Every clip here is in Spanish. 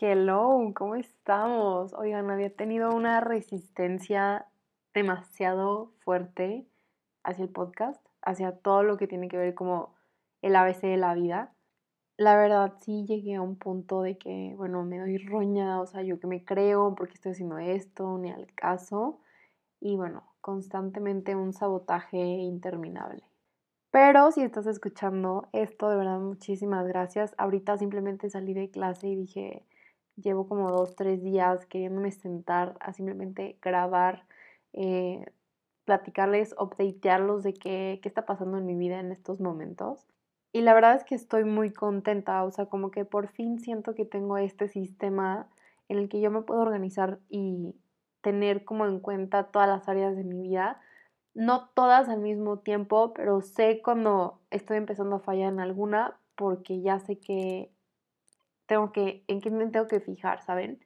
Hello, ¿cómo estamos? Oigan, había tenido una resistencia demasiado fuerte hacia el podcast, hacia todo lo que tiene que ver como el ABC de la vida. La verdad sí llegué a un punto de que, bueno, me doy roña, o sea, yo que me creo, porque estoy haciendo esto, ni al caso. Y bueno, constantemente un sabotaje interminable. Pero si estás escuchando esto, de verdad, muchísimas gracias. Ahorita simplemente salí de clase y dije, llevo como dos, tres días queriéndome sentar a simplemente grabar, eh, platicarles, updatearlos de qué, qué está pasando en mi vida en estos momentos. Y la verdad es que estoy muy contenta, o sea, como que por fin siento que tengo este sistema en el que yo me puedo organizar y tener como en cuenta todas las áreas de mi vida no todas al mismo tiempo, pero sé cuando estoy empezando a fallar en alguna porque ya sé que tengo que, en qué me tengo que fijar, ¿saben?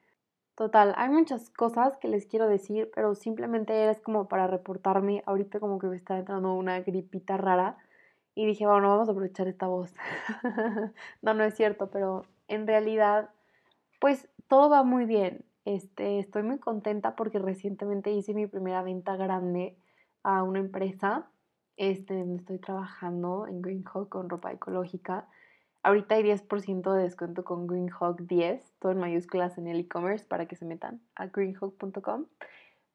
Total, hay muchas cosas que les quiero decir, pero simplemente es como para reportarme. Ahorita como que me está entrando una gripita rara y dije, bueno, vamos a aprovechar esta voz. no, no es cierto, pero en realidad, pues todo va muy bien. Este, estoy muy contenta porque recientemente hice mi primera venta grande a una empresa este, donde estoy trabajando en Greenhawk con ropa ecológica. Ahorita hay 10% de descuento con Greenhawk 10, todo en mayúsculas en el e-commerce para que se metan a greenhawk.com.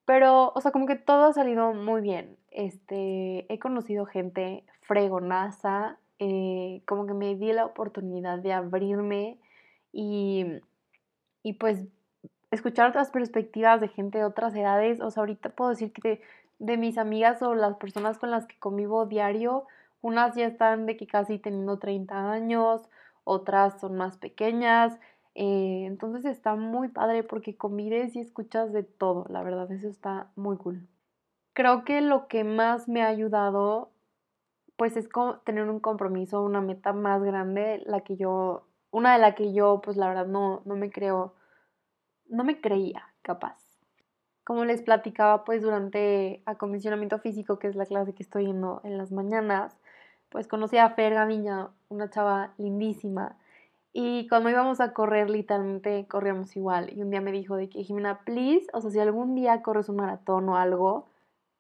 Pero, o sea, como que todo ha salido muy bien. Este, he conocido gente fregonaza, eh, como que me di la oportunidad de abrirme y, y pues escuchar otras perspectivas de gente de otras edades. O sea, ahorita puedo decir que de mis amigas o las personas con las que convivo diario, unas ya están de que casi teniendo 30 años, otras son más pequeñas. Eh, entonces está muy padre porque convives y escuchas de todo, la verdad, eso está muy cool. Creo que lo que más me ha ayudado, pues es tener un compromiso, una meta más grande, la que yo, una de la que yo, pues la verdad no, no me creo, no me creía capaz como les platicaba, pues durante acondicionamiento físico, que es la clase que estoy yendo en las mañanas, pues conocí a Fer Gaviña, una chava lindísima. Y cuando íbamos a correr, literalmente corríamos igual. Y un día me dijo de que, Jimena, please, o sea, si algún día corres un maratón o algo,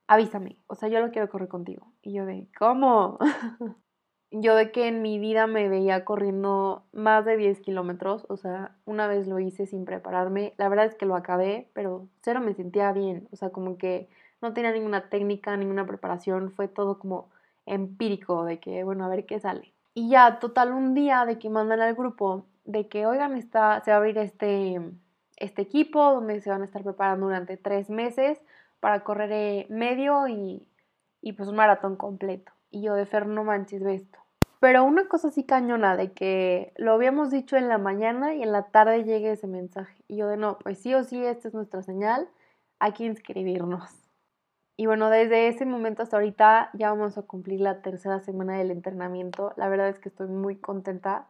avísame. O sea, yo lo quiero correr contigo. Y yo de, ¿cómo? yo de que en mi vida me veía corriendo más de 10 kilómetros, o sea, una vez lo hice sin prepararme, la verdad es que lo acabé, pero cero me sentía bien, o sea, como que no tenía ninguna técnica, ninguna preparación, fue todo como empírico, de que, bueno, a ver qué sale. Y ya, total, un día de que mandan al grupo, de que, oigan, está, se va a abrir este, este equipo donde se van a estar preparando durante tres meses para correr eh, medio y, y pues un maratón completo. Y yo de Fer, no manches, ve esto. Pero una cosa así cañona de que lo habíamos dicho en la mañana y en la tarde llegue ese mensaje. Y yo de no, pues sí o sí, esta es nuestra señal, hay que inscribirnos. Y bueno, desde ese momento hasta ahorita ya vamos a cumplir la tercera semana del entrenamiento. La verdad es que estoy muy contenta.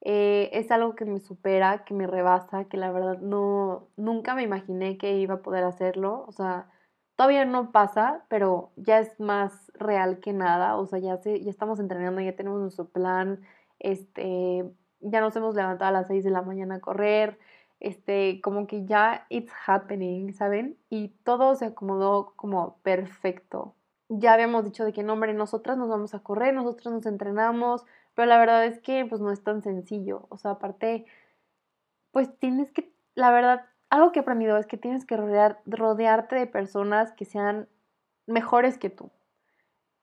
Eh, es algo que me supera, que me rebasa, que la verdad no, nunca me imaginé que iba a poder hacerlo. O sea, Todavía no pasa, pero ya es más real que nada. O sea, ya, se, ya estamos entrenando, ya tenemos nuestro plan. Este, ya nos hemos levantado a las 6 de la mañana a correr. Este, como que ya it's happening, ¿saben? Y todo se acomodó como perfecto. Ya habíamos dicho de que no, hombre, nosotras nos vamos a correr, nosotros nos entrenamos, pero la verdad es que pues no es tan sencillo. O sea, aparte, pues tienes que, la verdad, algo que he aprendido es que tienes que rodearte de personas que sean mejores que tú.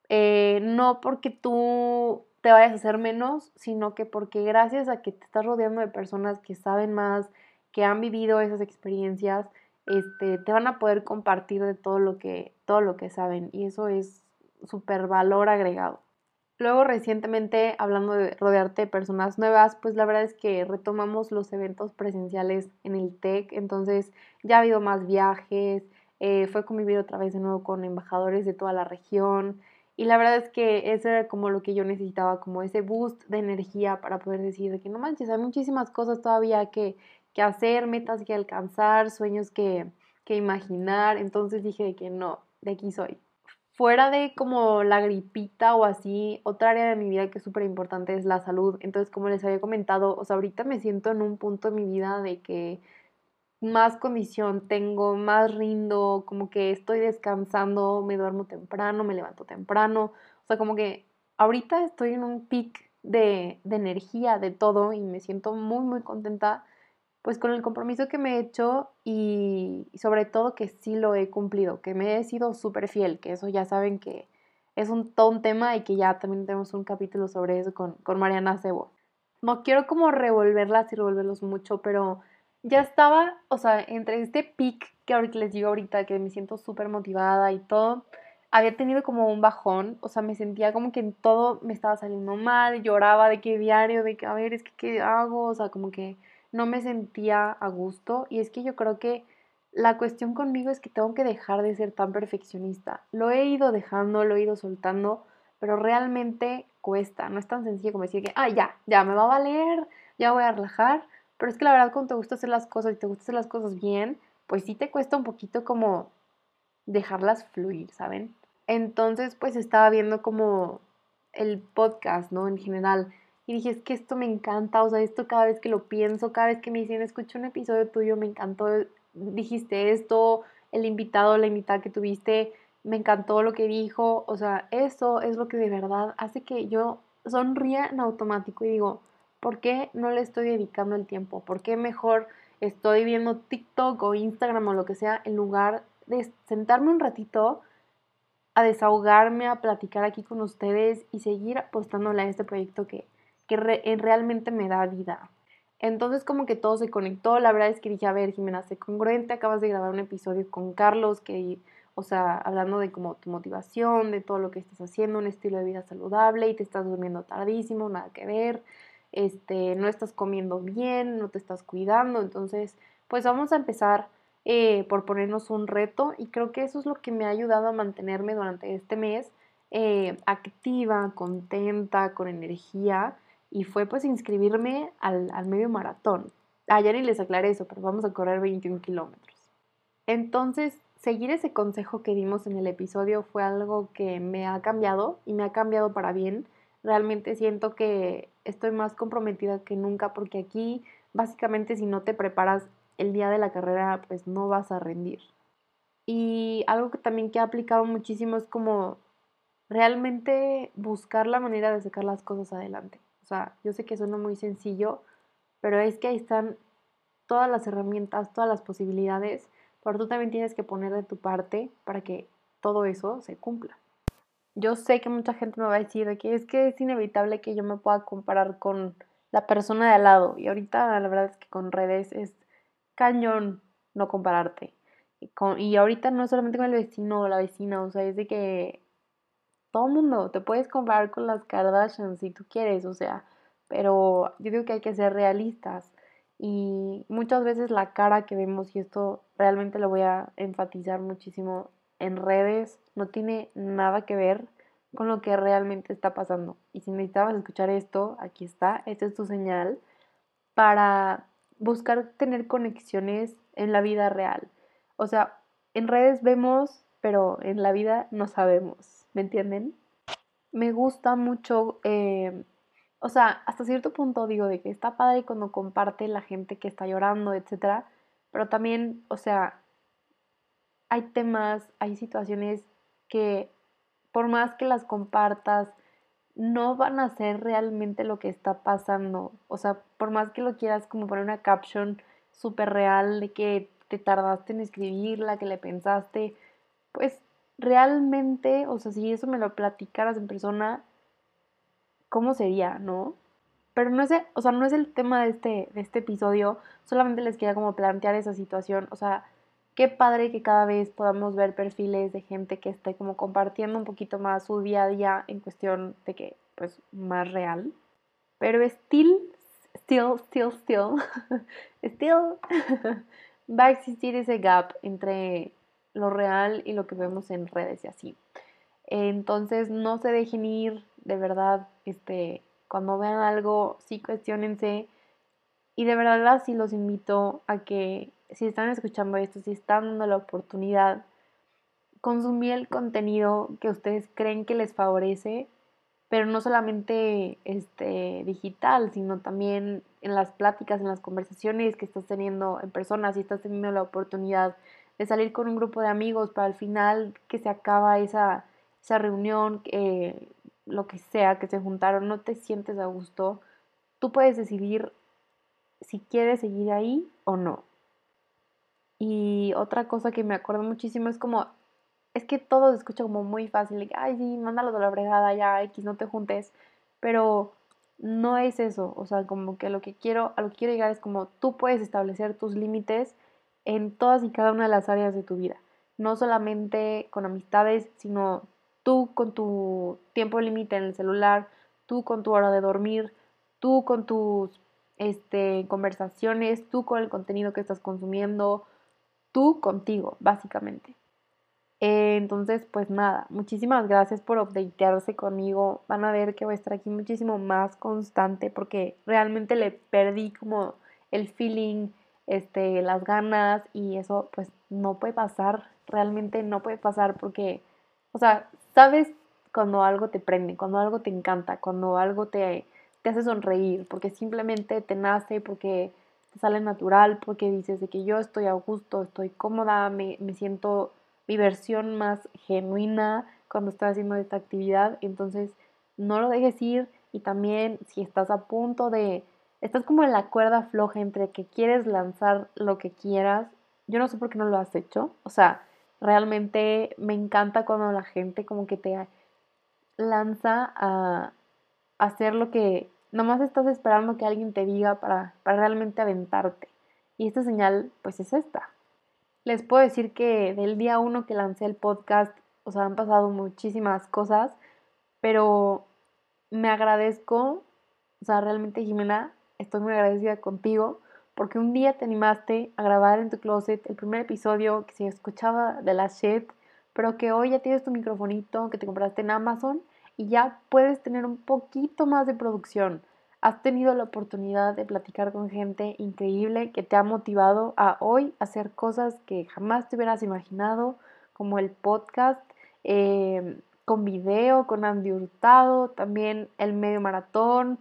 Eh, no porque tú te vayas a hacer menos, sino que porque gracias a que te estás rodeando de personas que saben más, que han vivido esas experiencias, este, te van a poder compartir de todo lo que, todo lo que saben. Y eso es súper valor agregado. Luego recientemente, hablando de rodearte de personas nuevas, pues la verdad es que retomamos los eventos presenciales en el TEC, entonces ya ha habido más viajes, eh, fue convivir otra vez de nuevo con embajadores de toda la región y la verdad es que eso era como lo que yo necesitaba, como ese boost de energía para poder decir de que no manches, hay muchísimas cosas todavía que, que hacer, metas que alcanzar, sueños que, que imaginar, entonces dije de que no, de aquí soy fuera de como la gripita o así, otra área de mi vida que es súper importante es la salud. Entonces, como les había comentado, o sea, ahorita me siento en un punto de mi vida de que más condición tengo, más rindo, como que estoy descansando, me duermo temprano, me levanto temprano. O sea, como que ahorita estoy en un pic de, de energía, de todo, y me siento muy, muy contenta pues con el compromiso que me he hecho y, sobre todo que sí lo he cumplido, que me he sido súper fiel, que eso ya saben que es un, todo un tema y que ya también tenemos un capítulo sobre eso con, con Mariana Cebo. No quiero como revolverlas y revolverlos mucho, pero ya estaba, o sea, entre este pic que ahorita les digo ahorita, que me siento súper motivada y todo, había tenido como un bajón, o sea, me sentía como que en todo me estaba saliendo mal, lloraba de qué diario, de que, a ver, es que, ¿qué hago? O sea, como que no me sentía a gusto y es que yo creo que la cuestión conmigo es que tengo que dejar de ser tan perfeccionista. Lo he ido dejando, lo he ido soltando, pero realmente cuesta, no es tan sencillo como decir que, ah, ya, ya me va a valer, ya voy a relajar, pero es que la verdad cuando te gusta hacer las cosas y te gusta hacer las cosas bien, pues sí te cuesta un poquito como dejarlas fluir, ¿saben? Entonces, pues estaba viendo como el podcast, ¿no? En general, y dije, es que esto me encanta, o sea, esto cada vez que lo pienso, cada vez que me dicen, escucho un episodio tuyo, me encantó, dijiste esto, el invitado, la invitada que tuviste, me encantó lo que dijo, o sea, eso es lo que de verdad hace que yo sonría en automático y digo, ¿por qué no le estoy dedicando el tiempo? ¿Por qué mejor estoy viendo TikTok o Instagram o lo que sea en lugar de sentarme un ratito a desahogarme, a platicar aquí con ustedes y seguir apostándole a este proyecto que que eh, realmente me da vida. Entonces como que todo se conectó, la verdad es que dije, a ver, Jimena, sé congruente, acabas de grabar un episodio con Carlos, que, o sea, hablando de como tu motivación, de todo lo que estás haciendo, un estilo de vida saludable y te estás durmiendo tardísimo, nada que ver, este, no estás comiendo bien, no te estás cuidando, entonces, pues vamos a empezar eh, por ponernos un reto y creo que eso es lo que me ha ayudado a mantenerme durante este mes eh, activa, contenta, con energía y fue pues inscribirme al, medio maratón. Ayer ni les aclaré eso, pero vamos a correr 21 kilómetros. Entonces, seguir ese consejo que dimos en el episodio fue algo que me ha cambiado y me ha cambiado para bien. Realmente siento que estoy más comprometida que nunca porque aquí básicamente si no te preparas el día de la carrera pues no vas a rendir. Y algo que también que ha aplicado muchísimo es como realmente buscar la manera de sacar las cosas adelante. Sea, yo sé que suena muy sencillo, pero es que ahí están todas las herramientas, todas las posibilidades, pero tú también tienes que poner de tu parte para que todo eso se cumpla. Yo sé que mucha gente me va a decir que es que es inevitable que yo me pueda comparar con la persona de al lado y ahorita la verdad es que con redes es cañón no compararte. Y, con, y ahorita no solamente con el vecino o la vecina, o sea, es de que todo el mundo, te puedes comparar con las Kardashians si tú quieres, o sea, pero yo digo que hay que ser realistas y muchas veces la cara que vemos, y esto realmente lo voy a enfatizar muchísimo en redes, no tiene nada que ver con lo que realmente está pasando. Y si necesitabas escuchar esto, aquí está, esta es tu señal para buscar tener conexiones en la vida real. O sea, en redes vemos, pero en la vida no sabemos. ¿Me entienden? Me gusta mucho, eh, o sea, hasta cierto punto digo de que está padre cuando comparte la gente que está llorando, etcétera, pero también, o sea, hay temas, hay situaciones que por más que las compartas, no van a ser realmente lo que está pasando. O sea, por más que lo quieras como poner una caption súper real de que te tardaste en escribirla, que le pensaste, pues realmente, o sea, si eso me lo platicaras en persona, ¿cómo sería, no? Pero no es, o sea, no es el tema de este, de este episodio, solamente les quería como plantear esa situación, o sea, qué padre que cada vez podamos ver perfiles de gente que esté como compartiendo un poquito más su día a día en cuestión de que, pues, más real. Pero still, still, still, still, still, va a existir ese gap entre lo real y lo que vemos en redes y así. Entonces no se dejen ir, de verdad, este, cuando vean algo, sí cuestionense. Y de verdad sí los invito a que si están escuchando esto, si están dando la oportunidad, consumir el contenido que ustedes creen que les favorece, pero no solamente este, digital, sino también en las pláticas, en las conversaciones que estás teniendo en persona, si estás teniendo la oportunidad de salir con un grupo de amigos para al final que se acaba esa, esa reunión, eh, lo que sea, que se juntaron, no te sientes a gusto, tú puedes decidir si quieres seguir ahí o no. Y otra cosa que me acuerdo muchísimo es como, es que todo se escucha como muy fácil, ay, sí, mándalo de la bregada, ya, X, no te juntes, pero no es eso, o sea, como que lo que quiero, a lo que quiero llegar es como tú puedes establecer tus límites en todas y cada una de las áreas de tu vida, no solamente con amistades, sino tú con tu tiempo límite en el celular, tú con tu hora de dormir, tú con tus este, conversaciones, tú con el contenido que estás consumiendo, tú contigo, básicamente. Entonces, pues nada, muchísimas gracias por updatearse conmigo. Van a ver que voy a estar aquí muchísimo más constante porque realmente le perdí como el feeling, este, las ganas y eso pues no puede pasar, realmente no puede pasar porque, o sea, sabes cuando algo te prende, cuando algo te encanta, cuando algo te, te hace sonreír, porque simplemente te nace, porque te sale natural, porque dices de que yo estoy a gusto, estoy cómoda, me, me siento mi versión más genuina cuando estoy haciendo esta actividad, entonces no lo dejes ir y también si estás a punto de, estás como en la cuerda floja entre que quieres lanzar lo que quieras, yo no sé por qué no lo has hecho, o sea, realmente me encanta cuando la gente como que te lanza a hacer lo que nomás estás esperando que alguien te diga para, para realmente aventarte. Y esta señal, pues es esta. Les puedo decir que del día uno que lancé el podcast, o sea, han pasado muchísimas cosas, pero me agradezco, o sea, realmente Jimena, estoy muy agradecida contigo, porque un día te animaste a grabar en tu closet el primer episodio que se escuchaba de la shit, pero que hoy ya tienes tu microfonito que te compraste en Amazon y ya puedes tener un poquito más de producción. Has tenido la oportunidad de platicar con gente increíble que te ha motivado a hoy hacer cosas que jamás te hubieras imaginado, como el podcast, em, con video, con Andy Hurtado, también el medio maratón,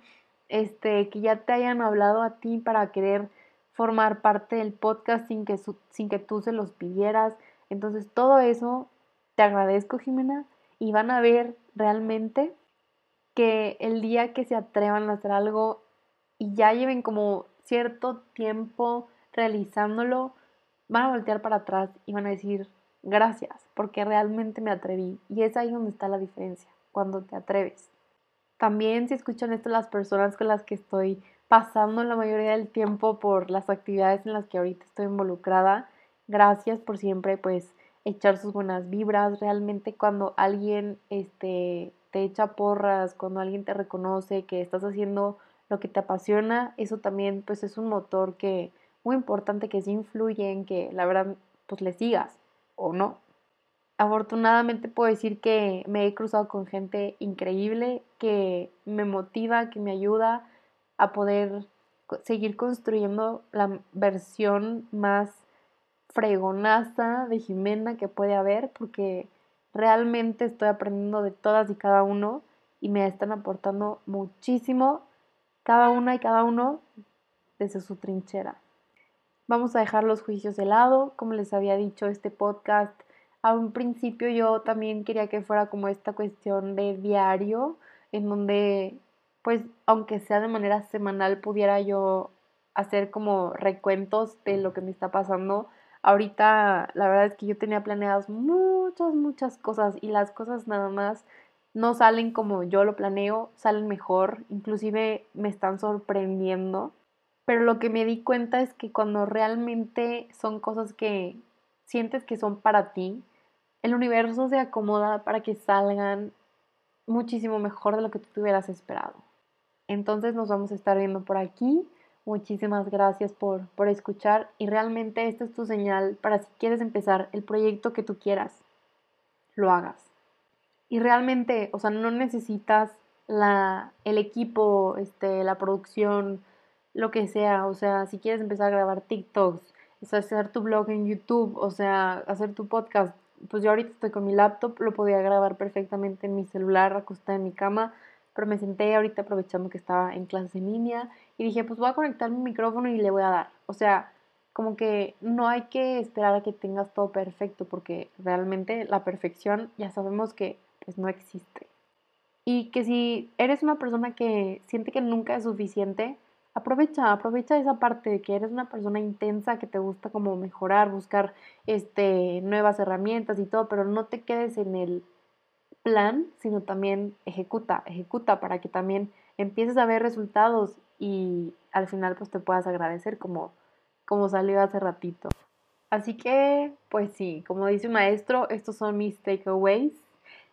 este, que ya te hayan hablado a ti para querer formar parte del podcast sin que, sin que tú se los pidieras. Entonces todo eso te agradezco, Jimena, y van a ver realmente que el día que se atrevan a hacer algo y ya lleven como cierto tiempo realizándolo, van a voltear para atrás y van a decir gracias, porque realmente me atreví. Y es ahí donde está la diferencia, cuando te atreves. También si escuchan esto las personas con las que estoy pasando la mayoría del tiempo por las actividades en las que ahorita estoy involucrada, gracias por siempre pues echar sus buenas vibras, realmente cuando alguien este, te echa porras, cuando alguien te reconoce que estás haciendo lo que te apasiona, eso también pues es un motor que muy importante que sí influye en que la verdad pues le sigas o no. Afortunadamente puedo decir que me he cruzado con gente increíble que me motiva, que me ayuda a poder seguir construyendo la versión más fregonaza de Jimena que puede haber porque realmente estoy aprendiendo de todas y cada uno y me están aportando muchísimo cada una y cada uno desde su trinchera. Vamos a dejar los juicios de lado, como les había dicho este podcast. A un principio yo también quería que fuera como esta cuestión de diario, en donde pues aunque sea de manera semanal pudiera yo hacer como recuentos de lo que me está pasando Ahorita la verdad es que yo tenía planeadas muchas, muchas cosas y las cosas nada más no salen como yo lo planeo, salen mejor, inclusive me están sorprendiendo. Pero lo que me di cuenta es que cuando realmente son cosas que sientes que son para ti, el universo se acomoda para que salgan muchísimo mejor de lo que tú te hubieras esperado. Entonces nos vamos a estar viendo por aquí. Muchísimas gracias por, por escuchar y realmente esta es tu señal para si quieres empezar el proyecto que tú quieras, lo hagas. Y realmente, o sea, no necesitas la, el equipo, este, la producción, lo que sea. O sea, si quieres empezar a grabar TikToks, hacer tu blog en YouTube, o sea, hacer tu podcast, pues yo ahorita estoy con mi laptop, lo podía grabar perfectamente en mi celular acostada en mi cama, pero me senté ahorita aprovechando que estaba en clase en línea y dije, pues voy a conectar mi micrófono y le voy a dar. O sea, como que no hay que esperar a que tengas todo perfecto porque realmente la perfección ya sabemos que pues no existe. Y que si eres una persona que siente que nunca es suficiente, aprovecha, aprovecha esa parte de que eres una persona intensa, que te gusta como mejorar, buscar este, nuevas herramientas y todo, pero no te quedes en el plan, sino también ejecuta, ejecuta para que también empieces a ver resultados y al final pues te puedas agradecer como, como salió hace ratito. Así que, pues sí, como dice un maestro, estos son mis takeaways.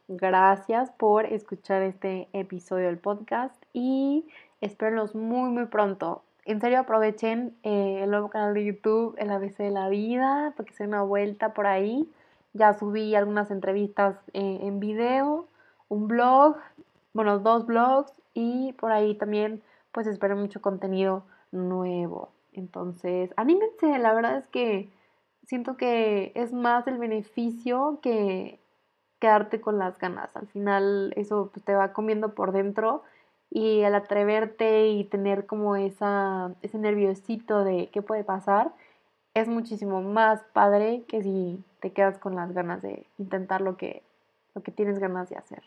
Gracias por escuchar este episodio del podcast y Espérenlos muy, muy pronto. En serio, aprovechen eh, el nuevo canal de YouTube, El ABC de la Vida, porque se una vuelta por ahí. Ya subí algunas entrevistas eh, en video, un blog, bueno, dos blogs y por ahí también pues espero mucho contenido nuevo. Entonces, anímense, la verdad es que siento que es más el beneficio que quedarte con las ganas. Al final eso pues, te va comiendo por dentro y al atreverte y tener como esa, ese nerviosito de qué puede pasar, es muchísimo más padre que si te quedas con las ganas de intentar lo que, lo que tienes ganas de hacer.